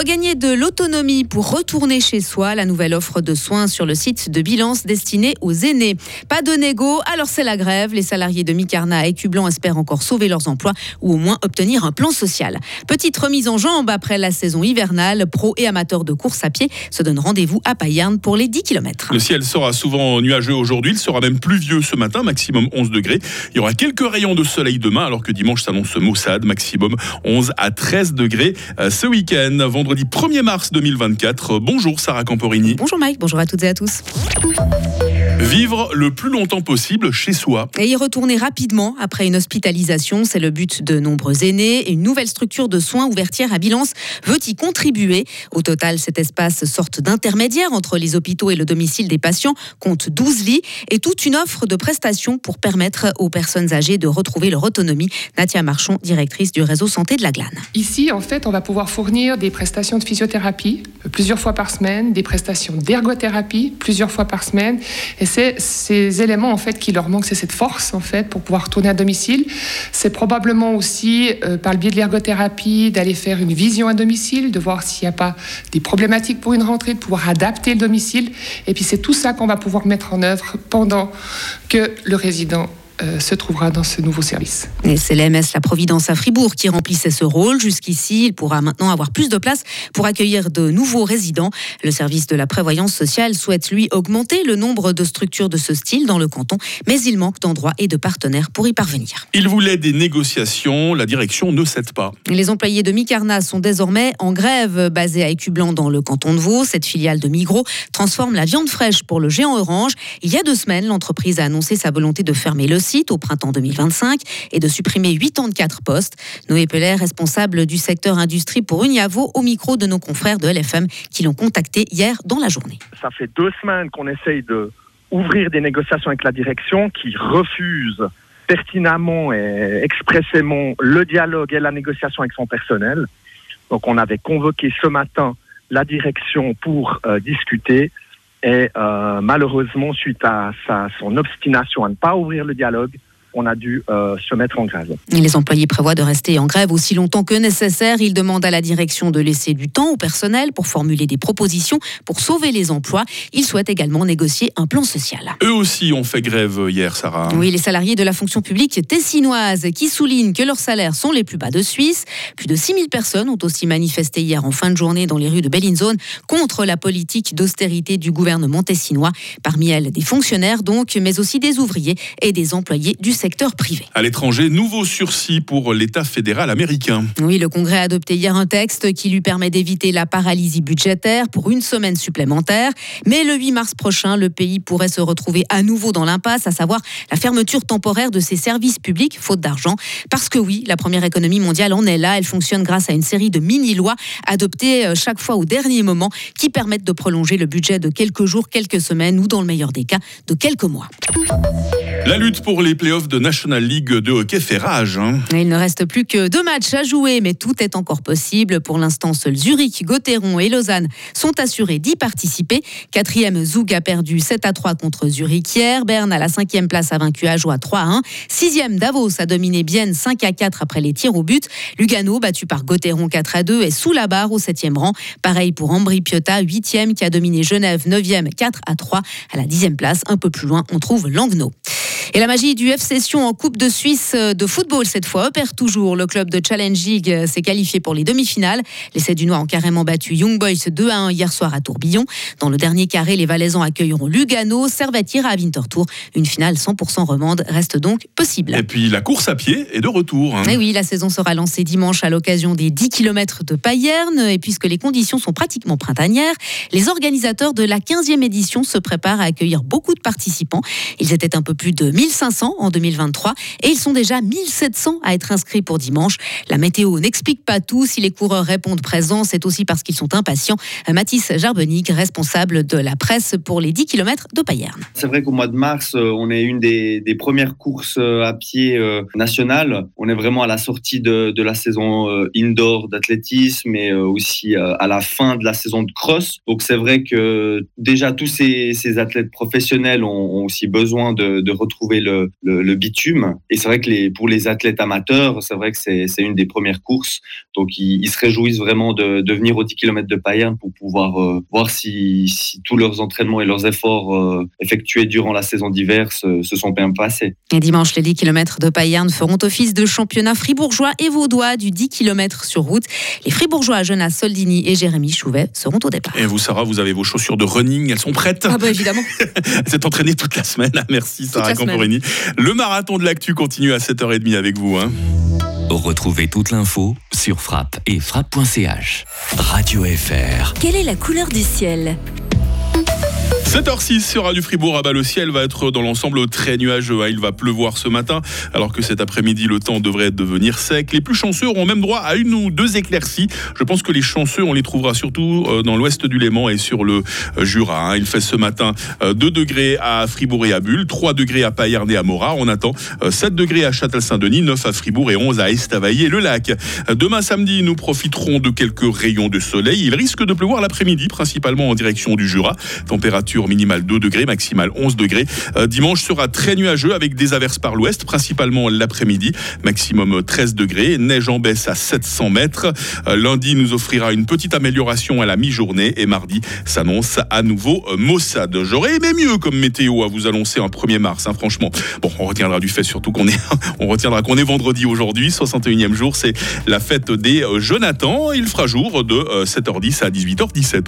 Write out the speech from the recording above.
Regagner de l'autonomie pour retourner chez soi, la nouvelle offre de soins sur le site de Bilance destinée aux aînés. Pas de négo, alors c'est la grève. Les salariés de Micarna et Cublan espèrent encore sauver leurs emplois ou au moins obtenir un plan social. Petite remise en jambe après la saison hivernale. Pro et amateurs de course à pied se donnent rendez-vous à Payerne pour les 10 km. Le ciel sera souvent nuageux aujourd'hui. Il sera même pluvieux ce matin, maximum 11 degrés. Il y aura quelques rayons de soleil demain, alors que dimanche s'annonce maussade, maximum 11 à 13 degrés euh, ce week-end, vendredi 1er mars 2024. Bonjour Sarah Camporini. Bonjour Mike, bonjour à toutes et à tous. Vivre le plus longtemps possible chez soi. Et y retourner rapidement après une hospitalisation, c'est le but de nombreux aînés. Et une nouvelle structure de soins ouvertière à Bilance veut y contribuer. Au total, cet espace, sorte d'intermédiaire entre les hôpitaux et le domicile des patients, compte 12 lits et toute une offre de prestations pour permettre aux personnes âgées de retrouver leur autonomie. Natia Marchand, directrice du réseau santé de la Glane. Ici, en fait, on va pouvoir fournir des prestations de physiothérapie plusieurs fois par semaine, des prestations d'ergothérapie plusieurs fois par semaine. Et c'est ces éléments en fait qui leur manquent, c'est cette force en fait pour pouvoir retourner à domicile. C'est probablement aussi euh, par le biais de l'ergothérapie d'aller faire une vision à domicile, de voir s'il n'y a pas des problématiques pour une rentrée, de pouvoir adapter le domicile. Et puis c'est tout ça qu'on va pouvoir mettre en œuvre pendant que le résident se trouvera dans ce nouveau service. Et c'est l'AMS La Providence à Fribourg qui remplissait ce rôle. Jusqu'ici, il pourra maintenant avoir plus de place pour accueillir de nouveaux résidents. Le service de la prévoyance sociale souhaite, lui, augmenter le nombre de structures de ce style dans le canton, mais il manque d'endroits et de partenaires pour y parvenir. Il voulait des négociations, la direction ne cède pas. Les employés de Micarna sont désormais en grève, basés à Écublanc dans le canton de Vaud. Cette filiale de Migros transforme la viande fraîche pour le géant Orange. Il y a deux semaines, l'entreprise a annoncé sa volonté de fermer le au printemps 2025 et de supprimer 84 postes. Noé Peller, responsable du secteur industrie pour Uniavo, au micro de nos confrères de LFM qui l'ont contacté hier dans la journée. Ça fait deux semaines qu'on essaye de ouvrir des négociations avec la direction qui refuse pertinemment et expressément le dialogue et la négociation avec son personnel. Donc on avait convoqué ce matin la direction pour euh, discuter. Et euh, malheureusement, suite à sa, son obstination à ne pas ouvrir le dialogue, on a dû euh, se mettre en grève. les employés prévoient de rester en grève aussi longtemps que nécessaire. Ils demandent à la direction de laisser du temps au personnel pour formuler des propositions pour sauver les emplois. Ils souhaitent également négocier un plan social. Eux aussi ont fait grève hier, Sarah. Oui, les salariés de la fonction publique tessinoise qui soulignent que leurs salaires sont les plus bas de Suisse. Plus de 6000 personnes ont aussi manifesté hier en fin de journée dans les rues de Bellinzone contre la politique d'austérité du gouvernement tessinois. Parmi elles, des fonctionnaires donc, mais aussi des ouvriers et des employés du secteur privé. À l'étranger, nouveau sursis pour l'État fédéral américain. Oui, le Congrès a adopté hier un texte qui lui permet d'éviter la paralysie budgétaire pour une semaine supplémentaire. Mais le 8 mars prochain, le pays pourrait se retrouver à nouveau dans l'impasse, à savoir la fermeture temporaire de ses services publics, faute d'argent. Parce que oui, la première économie mondiale en est là. Elle fonctionne grâce à une série de mini-lois adoptées euh, chaque fois au dernier moment qui permettent de prolonger le budget de quelques jours, quelques semaines ou dans le meilleur des cas de quelques mois. La lutte pour les playoffs de National League de hockey fait rage. Hein. Il ne reste plus que deux matchs à jouer, mais tout est encore possible. Pour l'instant, seuls Zurich, Gotteron et Lausanne sont assurés d'y participer. Quatrième, Zug a perdu 7 à 3 contre Zurich hier. Berne à la cinquième place a vaincu Ajoie 3 à 1. Sixième, Davos a dominé Bienne 5 à 4 après les tirs au but. Lugano, battu par Gotteron 4 à 2, est sous la barre au septième rang. Pareil pour Ambri Piotta, huitième, qui a dominé Genève 9e 4 à 3. À la dixième place, un peu plus loin, on trouve Langnau. Et la magie du F Session en Coupe de Suisse de football cette fois opère toujours. Le club de Challenge League s'est qualifié pour les demi-finales. Les du Noir ont carrément battu Young Boys 2 à 1 hier soir à Tourbillon. Dans le dernier carré, les Valaisans accueilleront Lugano. Servette ira à Winterthur. Une finale 100% romande reste donc possible. Et puis la course à pied est de retour. Hein. Et oui, la saison sera lancée dimanche à l'occasion des 10 km de Payerne. Et puisque les conditions sont pratiquement printanières, les organisateurs de la 15e édition se préparent à accueillir beaucoup de participants. Ils étaient un peu plus de 1500 en 2023 et ils sont déjà 1700 à être inscrits pour dimanche. La météo n'explique pas tout. Si les coureurs répondent présents, c'est aussi parce qu'ils sont impatients. Mathis Jarbenig, responsable de la presse pour les 10 km de Payerne. C'est vrai qu'au mois de mars, euh, on est une des, premières courses euh, à pied euh, nationales. On est vraiment à la sortie de, la saison indoor d'athlétisme et aussi à la fin de la saison de cross. Donc c'est vrai que déjà tous ces, athlètes professionnels ont, aussi besoin de retrouver trouver le, le, bitume. Et c'est vrai que les, pour les athlètes amateurs, c'est vrai que c'est une des premières courses. Donc ils, se réjouissent vraiment de, de, venir aux 10 km de Payerne pour pouvoir euh, voir si, si, tous leurs entraînements et leurs efforts euh, effectués durant la saison d'hiver se, se, sont bien passés. Et dimanche, les 10 km de Payerne feront office de championnat fribourgeois et vaudois du 10 km sur route. Les fribourgeois Jonas Soldini et Jérémy Chouvet seront au départ. Et vous, Sarah, vous avez vos chaussures de running, elles sont prêtes Ah bah évidemment. Vous êtes entraînée toute la semaine. Merci Sarah Le marathon de l'actu continue à 7h30 avec vous. Hein. Retrouvez toute l'info sur frappe et frappe.ch. Radio FR. Quelle est la couleur du ciel? 7h06 sur Radio Fribourg, à le ciel va être dans l'ensemble très nuageux. Hein. Il va pleuvoir ce matin, alors que cet après-midi, le temps devrait devenir sec. Les plus chanceux auront même droit à une ou deux éclaircies. Je pense que les chanceux, on les trouvera surtout euh, dans l'ouest du Léman et sur le euh, Jura. Hein. Il fait ce matin 2 euh, degrés à Fribourg et à Bulle, 3 degrés à Payerne et à Morat. On attend 7 degrés à Châtel-Saint-Denis, 9 à Fribourg et 11 à Estavayer et le lac. Demain samedi, nous profiterons de quelques rayons de soleil. Il risque de pleuvoir l'après-midi, principalement en direction du Jura. Température minimale 2 degrés, maximale 11 degrés. Euh, dimanche sera très nuageux avec des averses par l'ouest, principalement l'après-midi, maximum 13 degrés. Neige en baisse à 700 mètres. Euh, lundi nous offrira une petite amélioration à la mi-journée et mardi s'annonce à nouveau euh, Mossad. J'aurais aimé mieux comme météo à vous annoncer un 1er mars, hein, franchement. Bon, on retiendra du fait surtout qu'on est, on retiendra qu'on est vendredi aujourd'hui, 61e jour, c'est la fête des Jonathan. Il fera jour de 7h10 à 18h17.